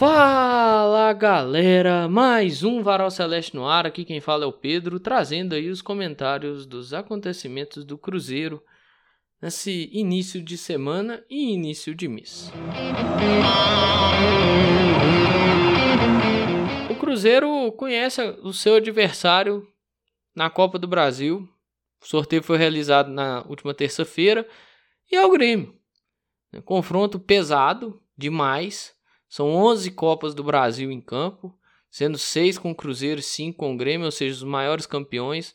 Fala galera, mais um Varal Celeste no ar. Aqui quem fala é o Pedro, trazendo aí os comentários dos acontecimentos do Cruzeiro nesse início de semana e início de mês. O Cruzeiro conhece o seu adversário na Copa do Brasil. O sorteio foi realizado na última terça-feira e é o Grêmio. Confronto pesado demais são 11 Copas do Brasil em campo, sendo 6 com o Cruzeiro e 5 com o Grêmio, ou seja, os maiores campeões.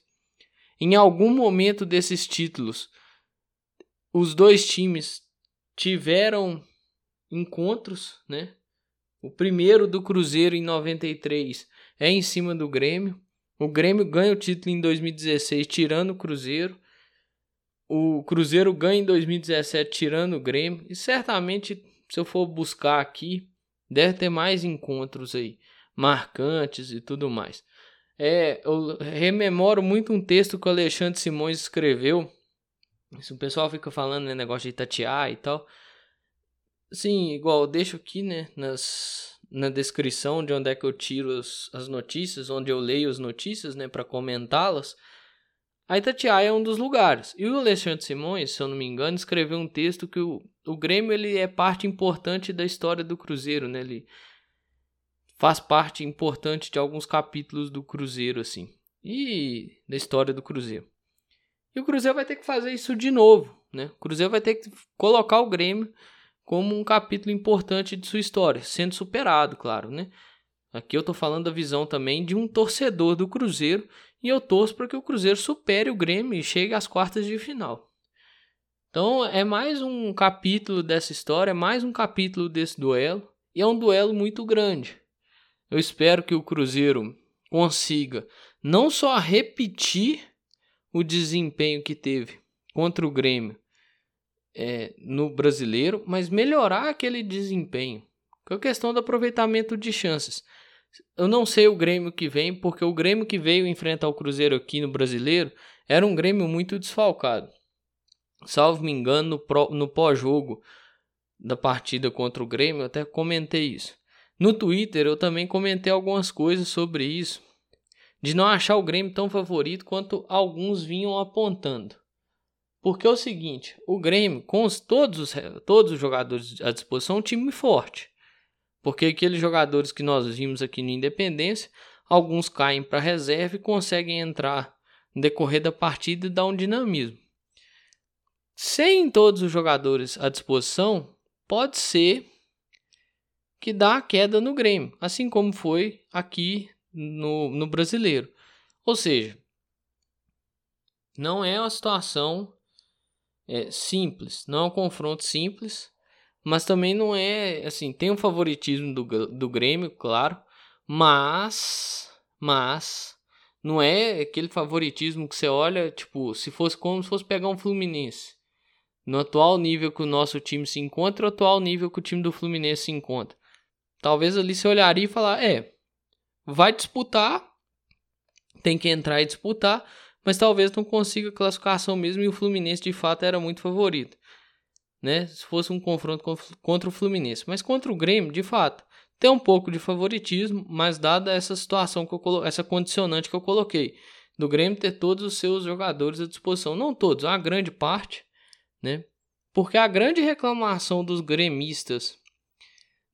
Em algum momento desses títulos, os dois times tiveram encontros, né? O primeiro do Cruzeiro em 93 é em cima do Grêmio. O Grêmio ganha o título em 2016 tirando o Cruzeiro. O Cruzeiro ganha em 2017 tirando o Grêmio. E certamente, se eu for buscar aqui, Deve ter mais encontros aí, marcantes e tudo mais. É, eu rememoro muito um texto que o Alexandre Simões escreveu. O pessoal fica falando né, negócio de Itatiaia e tal. Sim, igual eu deixo aqui, né, nas, na descrição de onde é que eu tiro as, as notícias, onde eu leio as notícias, né, para comentá-las. A Itatiaia é um dos lugares. E o Alexandre Simões, se eu não me engano, escreveu um texto que o, o Grêmio ele é parte importante da história do Cruzeiro, né? Ele faz parte importante de alguns capítulos do Cruzeiro, assim. E da história do Cruzeiro. E o Cruzeiro vai ter que fazer isso de novo, né? O Cruzeiro vai ter que colocar o Grêmio como um capítulo importante de sua história, sendo superado, claro, né? Aqui eu tô falando da visão também de um torcedor do Cruzeiro e eu torço para que o Cruzeiro supere o Grêmio e chegue às quartas de final. Então é mais um capítulo dessa história, é mais um capítulo desse duelo e é um duelo muito grande. Eu espero que o Cruzeiro consiga não só repetir o desempenho que teve contra o Grêmio é, no brasileiro, mas melhorar aquele desempenho. Com a questão do aproveitamento de chances. Eu não sei o Grêmio que vem, porque o Grêmio que veio enfrentar o Cruzeiro aqui no Brasileiro era um Grêmio muito desfalcado. Salvo me engano, no, pós-jogo da partida contra o Grêmio, eu até comentei isso. No Twitter eu também comentei algumas coisas sobre isso, de não achar o Grêmio tão favorito quanto alguns vinham apontando. Porque é o seguinte, o Grêmio, com os, todos, os, todos os jogadores à disposição, é um time forte. Porque aqueles jogadores que nós vimos aqui no Independência, alguns caem para reserva e conseguem entrar no decorrer da partida e dar um dinamismo. Sem todos os jogadores à disposição, pode ser que dá a queda no Grêmio, assim como foi aqui no, no brasileiro. Ou seja, não é uma situação é, simples, não é um confronto simples. Mas também não é, assim, tem um favoritismo do, do Grêmio, claro, mas, mas, não é aquele favoritismo que você olha, tipo, se fosse como se fosse pegar um Fluminense. No atual nível que o nosso time se encontra, o atual nível que o time do Fluminense se encontra. Talvez ali você olharia e falar, é, vai disputar, tem que entrar e disputar, mas talvez não consiga classificação mesmo e o Fluminense de fato era muito favorito né? Se fosse um confronto contra o Fluminense. Mas contra o Grêmio, de fato, tem um pouco de favoritismo, mas dada essa situação que eu colo... essa condicionante que eu coloquei, do Grêmio ter todos os seus jogadores à disposição, não todos, uma grande parte, né? Porque a grande reclamação dos gremistas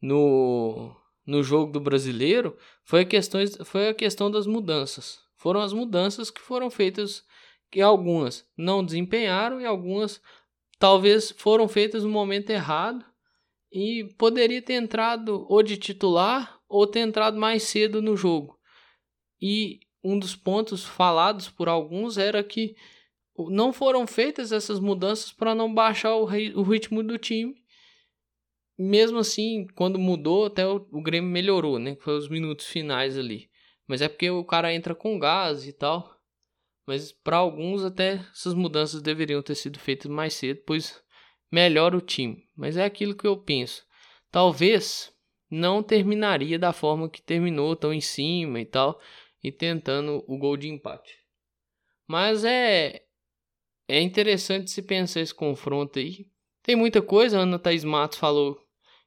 no, no jogo do brasileiro foi a, questão, foi a questão das mudanças. Foram as mudanças que foram feitas, que algumas não desempenharam e algumas talvez foram feitas no momento errado e poderia ter entrado ou de titular ou ter entrado mais cedo no jogo. E um dos pontos falados por alguns era que não foram feitas essas mudanças para não baixar o, ritmo do time. Mesmo assim, quando mudou, até o, Grêmio melhorou, né? Foi os minutos finais ali. Mas é porque o cara entra com gás e tal. Mas para alguns até essas mudanças deveriam ter sido feitas mais cedo, pois melhora o time. Mas é aquilo que eu penso. Talvez não terminaria da forma que terminou, tão em cima e tal, e tentando o gol de empate. Mas é é interessante se pensar esse confronto aí. Tem muita coisa, a Ana Thaís Matos falou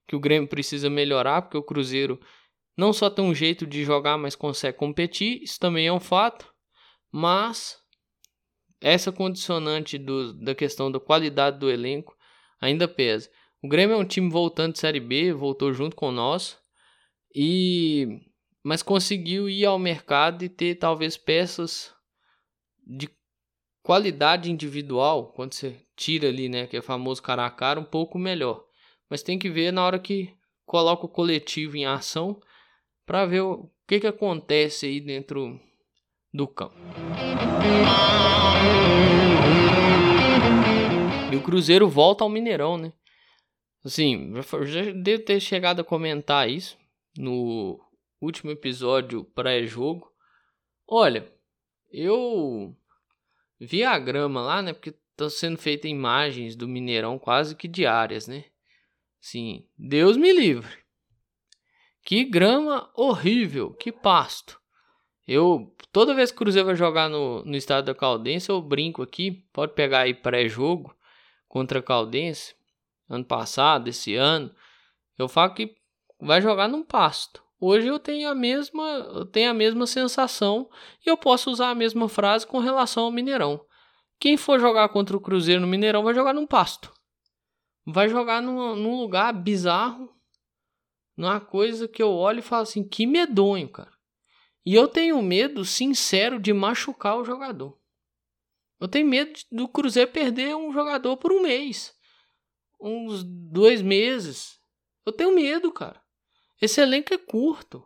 que o Grêmio precisa melhorar, porque o Cruzeiro não só tem um jeito de jogar, mas consegue competir, isso também é um fato, mas essa condicionante do, da questão da qualidade do elenco ainda pesa. O Grêmio é um time voltando de Série B, voltou junto com nós, e mas conseguiu ir ao mercado e ter talvez peças de qualidade individual, quando você tira ali, né, que é famoso cara a cara, um pouco melhor. Mas tem que ver na hora que coloca o coletivo em ação para ver o que, que acontece aí dentro do campo. E o Cruzeiro volta ao Mineirão, né? Assim, já devo ter chegado a comentar isso no último episódio pré-jogo. Olha, eu vi a grama lá, né? Porque estão sendo feitas imagens do Mineirão quase que diárias, né? Sim, Deus me livre. Que grama horrível, que pasto. Eu, toda vez que o Cruzeiro vai jogar no, no estado da Caldense, eu brinco aqui. Pode pegar aí pré-jogo contra a Caldense, ano passado, esse ano. Eu falo que vai jogar num pasto. Hoje eu tenho a mesma, eu tenho a mesma sensação e eu posso usar a mesma frase com relação ao Mineirão. Quem for jogar contra o Cruzeiro no Mineirão vai jogar num pasto. Vai jogar num, num lugar bizarro, numa coisa que eu olho e falo assim, que medonho, cara. E eu tenho medo sincero de machucar o jogador. Eu tenho medo do Cruzeiro perder um jogador por um mês, uns dois meses. Eu tenho medo, cara. Esse elenco é curto.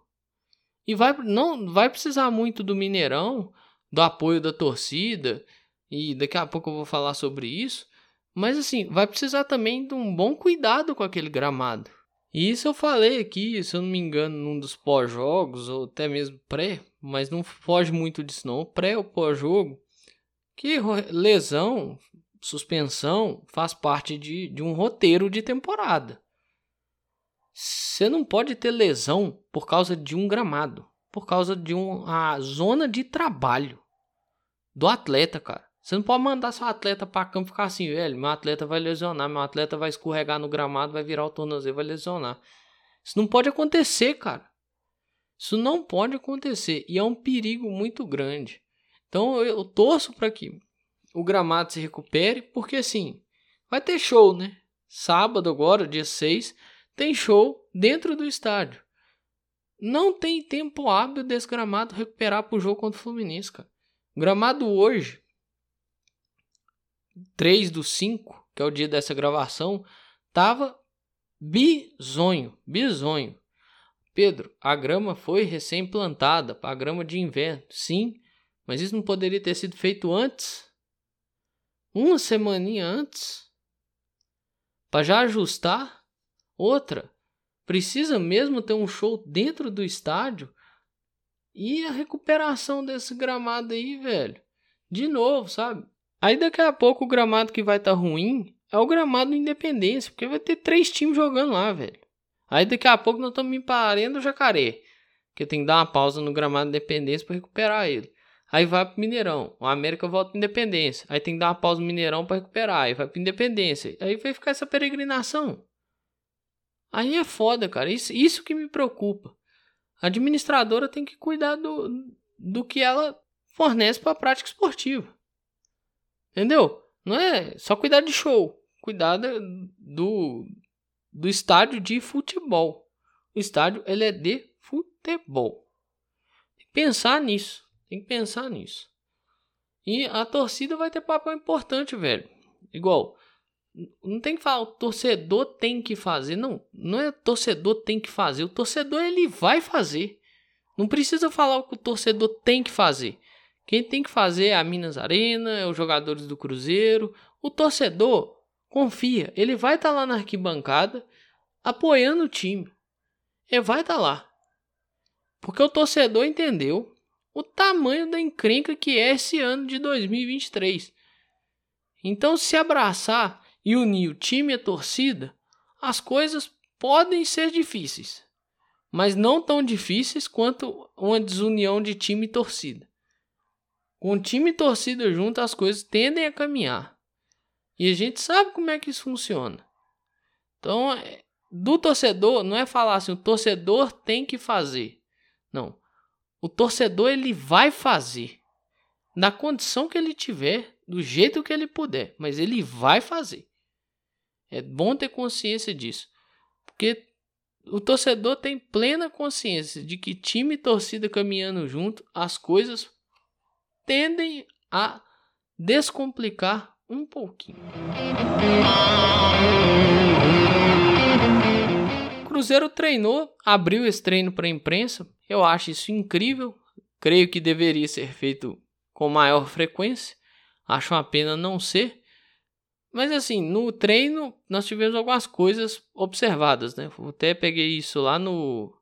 E vai, não vai precisar muito do Mineirão, do apoio da torcida, e daqui a pouco eu vou falar sobre isso. Mas assim, vai precisar também de um bom cuidado com aquele gramado. E isso eu falei aqui, se eu não me engano, num dos pós-jogos, ou até mesmo pré, mas não foge muito disso não, pré ou pós-jogo, que lesão, suspensão, faz parte de, de um roteiro de temporada. Você não pode ter lesão por causa de um gramado, por causa de uma zona de trabalho do atleta, cara. Você não pode mandar seu atleta para campo ficar assim, velho, meu atleta vai lesionar, meu atleta vai escorregar no gramado, vai virar o tornozelo, vai lesionar. Isso não pode acontecer, cara. Isso não pode acontecer e é um perigo muito grande. Então eu torço para que o gramado se recupere, porque assim, vai ter show, né? Sábado agora, dia 6, tem show dentro do estádio. Não tem tempo hábil desse gramado recuperar para o jogo contra o Fluminense, cara. O gramado hoje, 3 do 5, que é o dia dessa gravação, tava bizonho, bizonho. Pedro, a grama foi recém-plantada, a grama de inverno, sim, mas isso não poderia ter sido feito antes? Uma semaninha antes? Para já ajustar? Outra, precisa mesmo ter um show dentro do estádio? E a recuperação desse gramado aí, velho? De novo, sabe? Aí daqui a pouco o gramado que vai estar tá ruim é o gramado Independência, porque vai ter três times jogando lá, velho. Aí daqui a pouco nós estamos me parando o jacaré, que tem que dar uma pausa no gramado Independência para recuperar ele. Aí vai pro Mineirão, o América volta para Independência. Aí tem que dar uma pausa no Mineirão para recuperar, aí vai para Independência. Aí vai ficar essa peregrinação. Aí é foda, cara. Isso, isso que me preocupa. A administradora tem que cuidar do, do que ela fornece para a prática esportiva. Entendeu? Não é só cuidar de show. Cuidar do, do estádio de futebol. O estádio ele é de futebol. Tem que pensar nisso. Tem que pensar nisso. E a torcida vai ter papel importante, velho. Igual, não tem que falar, o torcedor tem que fazer. Não, não é torcedor tem que fazer. O torcedor ele vai fazer. Não precisa falar o que o torcedor tem que fazer. Quem tem que fazer é a Minas Arena, é os jogadores do Cruzeiro. O torcedor confia, ele vai estar tá lá na arquibancada apoiando o time. Ele vai estar tá lá. Porque o torcedor entendeu o tamanho da encrenca que é esse ano de 2023. Então, se abraçar e unir o time e a torcida, as coisas podem ser difíceis, mas não tão difíceis quanto uma desunião de time e torcida. Com time e torcida junto, as coisas tendem a caminhar. E a gente sabe como é que isso funciona. Então, é, do torcedor não é falar assim, o torcedor tem que fazer. Não. O torcedor ele vai fazer na condição que ele tiver, do jeito que ele puder, mas ele vai fazer. É bom ter consciência disso, porque o torcedor tem plena consciência de que time e torcida caminhando junto, as coisas tendem a descomplicar um pouquinho. Cruzeiro treinou, abriu esse treino para a imprensa. Eu acho isso incrível. Creio que deveria ser feito com maior frequência. Acho uma pena não ser. Mas assim, no treino nós tivemos algumas coisas observadas, né? Eu até peguei isso lá no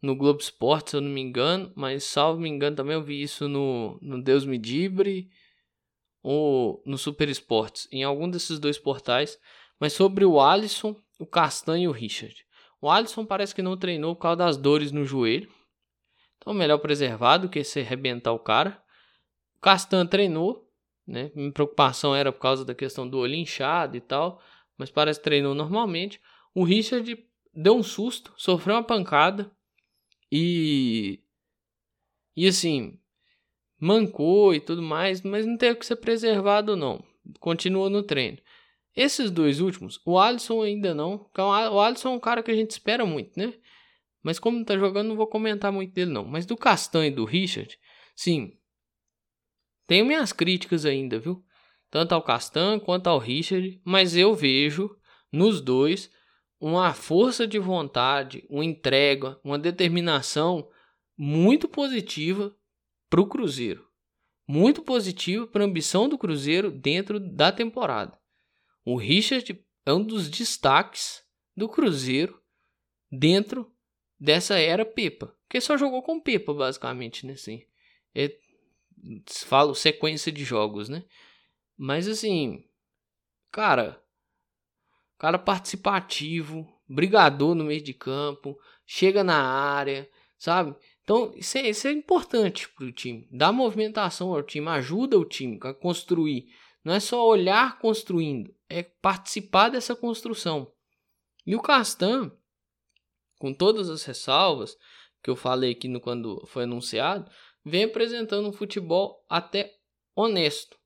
no Globo Esporte, se eu não me engano, mas salvo me engano também eu vi isso no, no Deus Me Dibre ou no Super Esportes, em algum desses dois portais, mas sobre o Alisson, o Castanho e o Richard. O Alisson parece que não treinou por causa das dores no joelho, então melhor preservado que se arrebentar o cara. O Castanho treinou, né? Minha preocupação era por causa da questão do olho inchado e tal, mas parece que treinou normalmente. O Richard deu um susto, sofreu uma pancada e e assim, mancou e tudo mais, mas não teve que ser preservado não. Continua no treino. Esses dois últimos, o Alisson ainda não. O Alisson é um cara que a gente espera muito, né? Mas como não tá jogando, não vou comentar muito dele não. Mas do Castanho e do Richard, sim, tenho minhas críticas ainda, viu? Tanto ao Castan quanto ao Richard, mas eu vejo nos dois uma força de vontade, uma entrega, uma determinação muito positiva para o Cruzeiro. Muito positiva para a ambição do Cruzeiro dentro da temporada. O Richard é um dos destaques do Cruzeiro dentro dessa era Pepa. Porque só jogou com Pepa, basicamente, né? Assim, é falo sequência de jogos, né? Mas assim, cara, cara participativo, brigador no meio de campo, chega na área, sabe? Então, isso é, isso é importante para o time. Dá movimentação ao time, ajuda o time a construir. Não é só olhar construindo, é participar dessa construção. E o Castan, com todas as ressalvas que eu falei aqui no, quando foi anunciado, vem apresentando um futebol até honesto.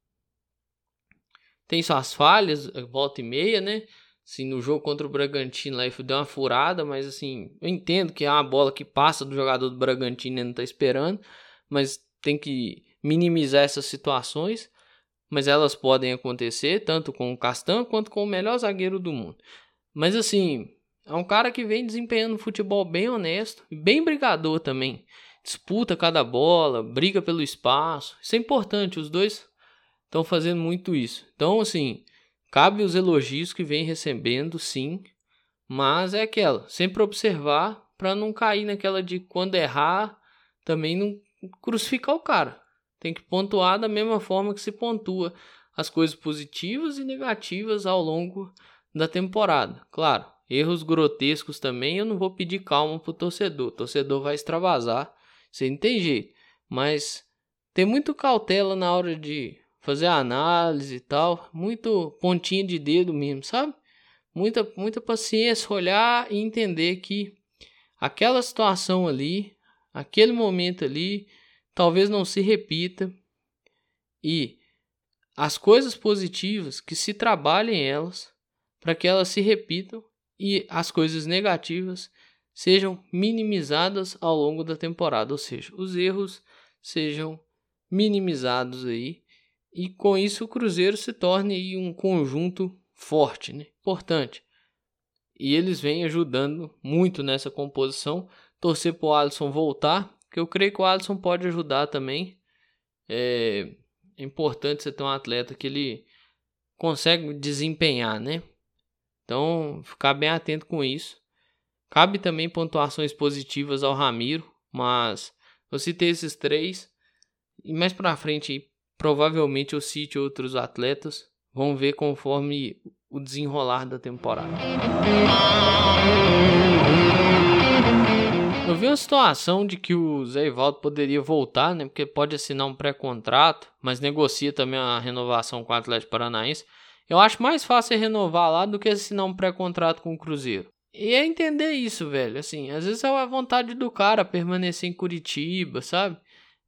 Tem suas falhas, volta e meia, né? Assim, no jogo contra o Bragantino lá, deu uma furada, mas assim, eu entendo que é uma bola que passa do jogador do Bragantino e não tá esperando, mas tem que minimizar essas situações, mas elas podem acontecer tanto com o Castan quanto com o melhor zagueiro do mundo. Mas assim, é um cara que vem desempenhando um futebol bem honesto bem brigador também disputa cada bola, briga pelo espaço. Isso é importante, os dois estão fazendo muito isso. Então, assim, cabe os elogios que vem recebendo, sim, mas é aquela, sempre observar para não cair naquela de quando errar, também não crucificar o cara. Tem que pontuar da mesma forma que se pontua as coisas positivas e negativas ao longo da temporada. Claro, erros grotescos também eu não vou pedir calma pro torcedor. O torcedor vai extravasar você não tem jeito. Mas tem muito cautela na hora de fazer análise e tal. Muito pontinha de dedo mesmo, sabe? Muita, muita paciência, olhar e entender que aquela situação ali, aquele momento ali, talvez não se repita. E as coisas positivas que se trabalhem elas para que elas se repitam e as coisas negativas sejam minimizadas ao longo da temporada, ou seja, os erros sejam minimizados aí e com isso o Cruzeiro se torne um conjunto forte, né? importante. E eles vêm ajudando muito nessa composição. Torcer para o Alisson voltar, que eu creio que o Alisson pode ajudar também. É, é importante você ter um atleta que ele consegue desempenhar, né? Então, ficar bem atento com isso. Cabe também pontuações positivas ao Ramiro, mas eu citei esses três. E mais pra frente, provavelmente eu cite outros atletas. Vamos ver conforme o desenrolar da temporada. Eu vi uma situação de que o Zé Ivaldo poderia voltar, né? Porque pode assinar um pré-contrato, mas negocia também a renovação com o Atlético Paranaense. Eu acho mais fácil renovar lá do que assinar um pré-contrato com o Cruzeiro. E é entender isso, velho. Assim, às vezes é a vontade do cara permanecer em Curitiba, sabe?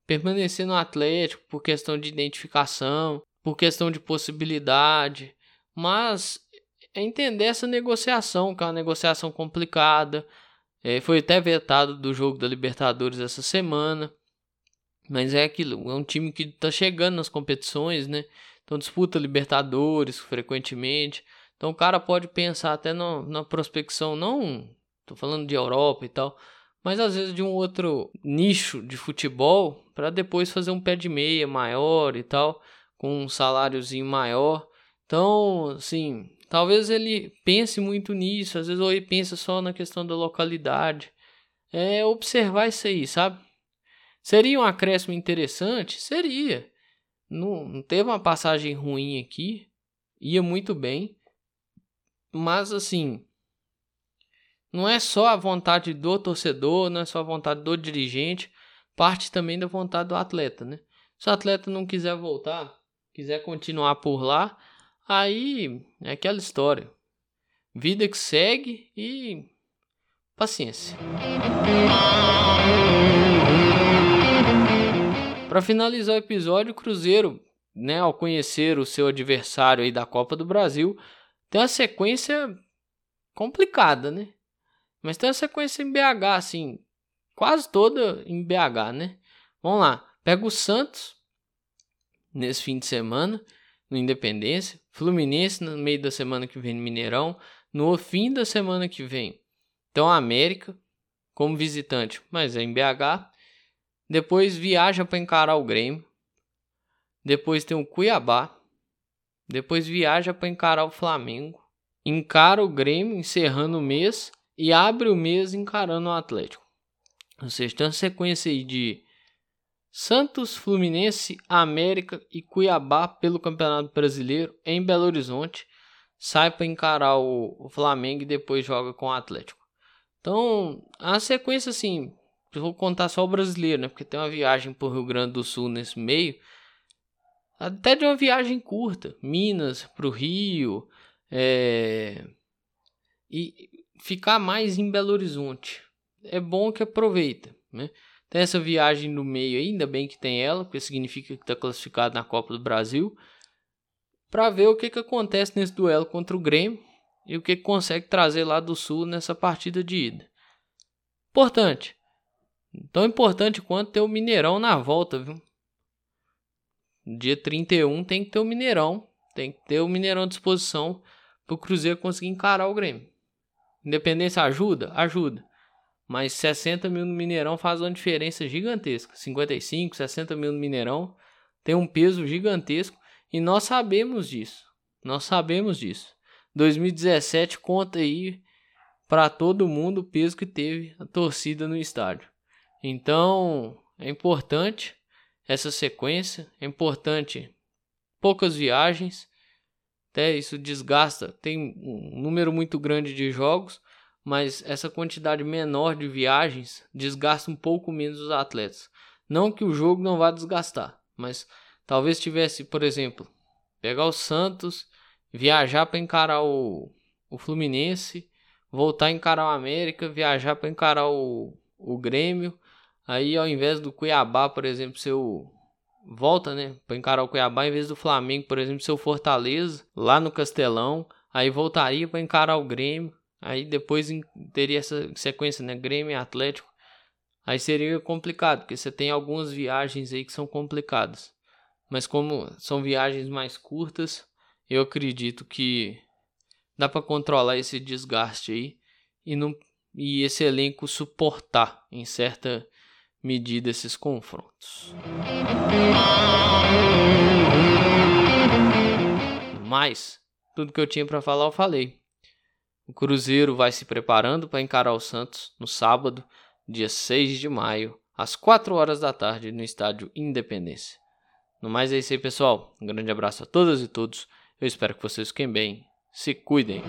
Permanecer no Atlético por questão de identificação, por questão de possibilidade. Mas é entender essa negociação, que é uma negociação complicada. É, foi até vetado do jogo da Libertadores essa semana. Mas é aquilo, é um time que tá chegando nas competições, né? Então disputa Libertadores frequentemente. Então o cara pode pensar até na prospecção, não tô falando de Europa e tal, mas às vezes de um outro nicho de futebol para depois fazer um pé de meia maior e tal, com um saláriozinho maior. Então, assim, talvez ele pense muito nisso, às vezes ou ele pensa só na questão da localidade. É observar isso aí, sabe? Seria um acréscimo interessante? Seria. Não, não teve uma passagem ruim aqui. Ia muito bem. Mas assim. Não é só a vontade do torcedor, não é só a vontade do dirigente, parte também da vontade do atleta, né? Se o atleta não quiser voltar, quiser continuar por lá, aí é aquela história. Vida que segue e paciência. Para finalizar o episódio, o Cruzeiro, né, ao conhecer o seu adversário aí da Copa do Brasil, tem uma sequência complicada, né? Mas tem uma sequência em BH, assim, quase toda em BH, né? Vamos lá, pega o Santos nesse fim de semana no Independência, Fluminense no meio da semana que vem no Mineirão, no fim da semana que vem. Então América como visitante, mas é em BH. Depois viaja para encarar o Grêmio. Depois tem o Cuiabá. Depois viaja para encarar o Flamengo. Encara o Grêmio, encerrando o mês. E abre o mês encarando o Atlético. Ou seja, tem uma sequência aí de Santos, Fluminense, América e Cuiabá pelo Campeonato Brasileiro em Belo Horizonte. Sai para encarar o Flamengo e depois joga com o Atlético. Então, a sequência assim, vou contar só o brasileiro, né? Porque tem uma viagem para o Rio Grande do Sul nesse meio. Até de uma viagem curta. Minas para o Rio. É... E ficar mais em Belo Horizonte. É bom que aproveita, né? Tem essa viagem no meio aí, ainda bem que tem ela, porque significa que está classificado na Copa do Brasil. Para ver o que, que acontece nesse duelo contra o Grêmio e o que, que consegue trazer lá do Sul nessa partida de ida. Importante, Tão importante quanto ter o Mineirão na volta, viu? Dia 31 tem que ter o Mineirão. Tem que ter o Mineirão à disposição para o Cruzeiro conseguir encarar o Grêmio. Independência ajuda? Ajuda. Mas 60 mil no Mineirão faz uma diferença gigantesca. 55, 60 mil no Mineirão tem um peso gigantesco. E nós sabemos disso. Nós sabemos disso. 2017 conta aí para todo mundo o peso que teve a torcida no estádio. Então, é importante essa sequência, é importante poucas viagens, até isso desgasta, tem um número muito grande de jogos, mas essa quantidade menor de viagens desgasta um pouco menos os atletas. Não que o jogo não vá desgastar, mas talvez tivesse, por exemplo, pegar o Santos, viajar para encarar o, o Fluminense, voltar a encarar o América, viajar para encarar o, o Grêmio, Aí ao invés do Cuiabá, por exemplo, seu volta, né, para encarar o Cuiabá, em vez do Flamengo, por exemplo, seu Fortaleza, lá no Castelão, aí voltaria para encarar o Grêmio, aí depois teria essa sequência, né, Grêmio e Atlético. Aí seria complicado, porque você tem algumas viagens aí que são complicadas. Mas como são viagens mais curtas, eu acredito que dá para controlar esse desgaste aí e não e esse elenco suportar em certa medida esses confrontos. Mas tudo que eu tinha para falar eu falei. O Cruzeiro vai se preparando para encarar o Santos no sábado, dia 6 de maio, às 4 horas da tarde, no estádio Independência. No mais é isso aí, pessoal. Um grande abraço a todas e todos. Eu espero que vocês fiquem bem. Se cuidem.